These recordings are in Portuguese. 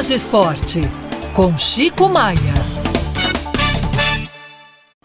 Minas Esporte, com Chico Maia.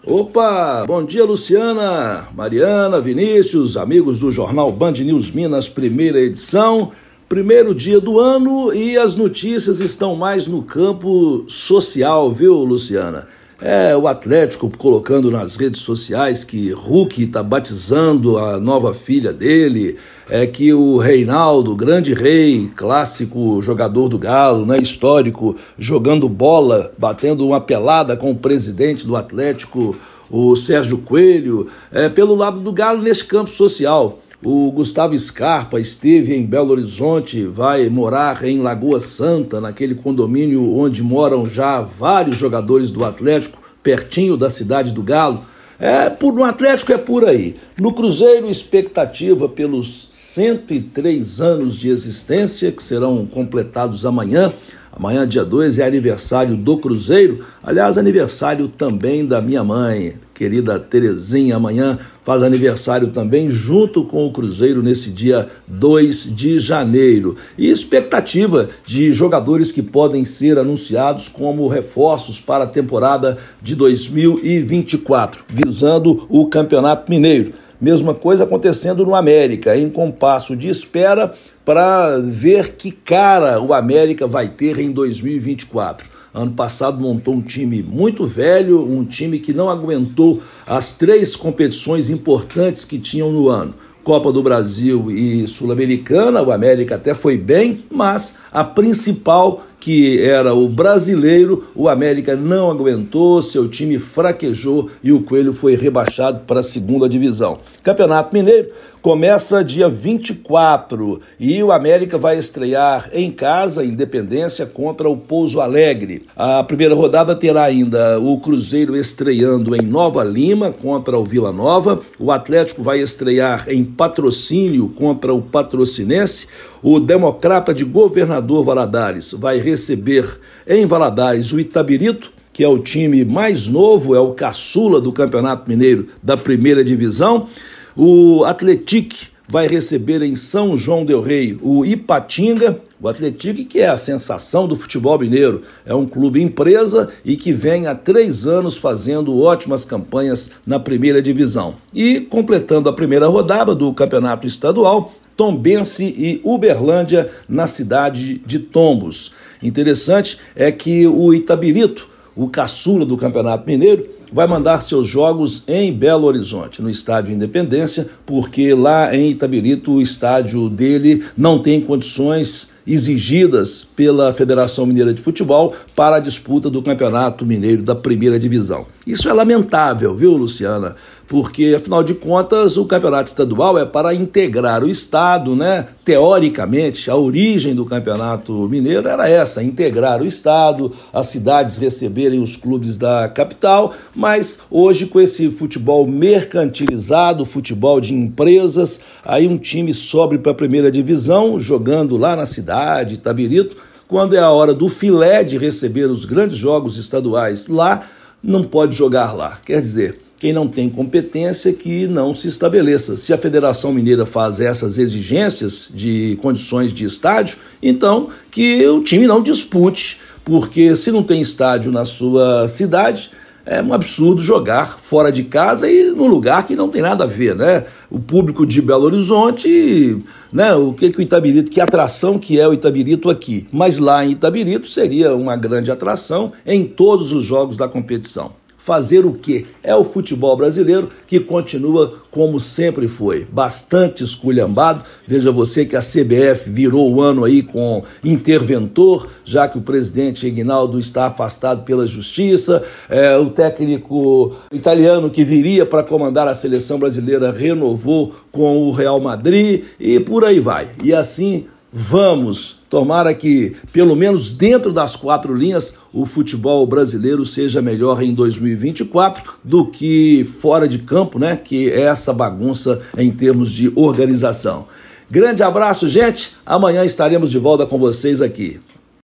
Opa, bom dia Luciana, Mariana, Vinícius, amigos do jornal Band News Minas, primeira edição. Primeiro dia do ano e as notícias estão mais no campo social, viu, Luciana? É o Atlético colocando nas redes sociais que Hulk está batizando a nova filha dele, é que o Reinaldo, grande rei, clássico jogador do Galo, né, histórico, jogando bola, batendo uma pelada com o presidente do Atlético, o Sérgio Coelho, é, pelo lado do Galo nesse campo social. O Gustavo Scarpa esteve em Belo Horizonte, vai morar em Lagoa Santa, naquele condomínio onde moram já vários jogadores do Atlético, pertinho da cidade do Galo. É, no Atlético é por aí. No Cruzeiro, expectativa pelos 103 anos de existência, que serão completados amanhã. Amanhã, dia 2, é aniversário do Cruzeiro. Aliás, aniversário também da minha mãe, querida Terezinha. Amanhã faz aniversário também, junto com o Cruzeiro, nesse dia 2 de janeiro. E expectativa de jogadores que podem ser anunciados como reforços para a temporada de 2024, visando o Campeonato Mineiro. Mesma coisa acontecendo no América, em compasso de espera para ver que cara o América vai ter em 2024. Ano passado montou um time muito velho, um time que não aguentou as três competições importantes que tinham no ano. Copa do Brasil e Sul-Americana, o América até foi bem, mas a principal que era o brasileiro, o América não aguentou, seu time fraquejou e o Coelho foi rebaixado para a segunda divisão. Campeonato Mineiro começa dia 24 e o América vai estrear em casa, Independência, contra o Pouso Alegre. A primeira rodada terá ainda o Cruzeiro estreando em Nova Lima contra o Vila Nova, o Atlético vai estrear em Patrocínio contra o Patrocinense, o Democrata de Governador Valadares vai receber em Valadares o Itabirito, que é o time mais novo, é o caçula do Campeonato Mineiro da primeira divisão. O Atletique vai receber em São João del Rei o Ipatinga, o Atletique que é a sensação do futebol mineiro. É um clube empresa e que vem há três anos fazendo ótimas campanhas na primeira divisão. E completando a primeira rodada do campeonato estadual, Tombense e Uberlândia na cidade de Tombos. Interessante é que o Itabirito, o caçula do Campeonato Mineiro, vai mandar seus jogos em Belo Horizonte, no Estádio Independência, porque lá em Itabirito o estádio dele não tem condições exigidas pela Federação Mineira de Futebol para a disputa do Campeonato Mineiro da Primeira Divisão. Isso é lamentável, viu, Luciana? Porque, afinal de contas, o campeonato estadual é para integrar o Estado, né? Teoricamente, a origem do campeonato mineiro era essa: integrar o Estado, as cidades receberem os clubes da capital, mas hoje, com esse futebol mercantilizado, futebol de empresas, aí um time sobe para a primeira divisão, jogando lá na cidade, Tabirito, quando é a hora do filé de receber os grandes jogos estaduais lá, não pode jogar lá. Quer dizer, quem não tem competência que não se estabeleça. Se a Federação Mineira faz essas exigências de condições de estádio, então que o time não dispute, porque se não tem estádio na sua cidade, é um absurdo jogar fora de casa e num lugar que não tem nada a ver, né? O público de Belo Horizonte, né? O que que o Itabirito, que atração que é o Itabirito aqui? Mas lá em Itabirito seria uma grande atração em todos os jogos da competição fazer o quê? É o futebol brasileiro que continua como sempre foi, bastante esculhambado. Veja você que a CBF virou o ano aí com interventor, já que o presidente Ignaldo está afastado pela justiça. É, o técnico italiano que viria para comandar a seleção brasileira renovou com o Real Madrid e por aí vai. E assim Vamos, tomara que, pelo menos dentro das quatro linhas, o futebol brasileiro seja melhor em 2024 do que fora de campo, né? Que é essa bagunça em termos de organização. Grande abraço, gente. Amanhã estaremos de volta com vocês aqui.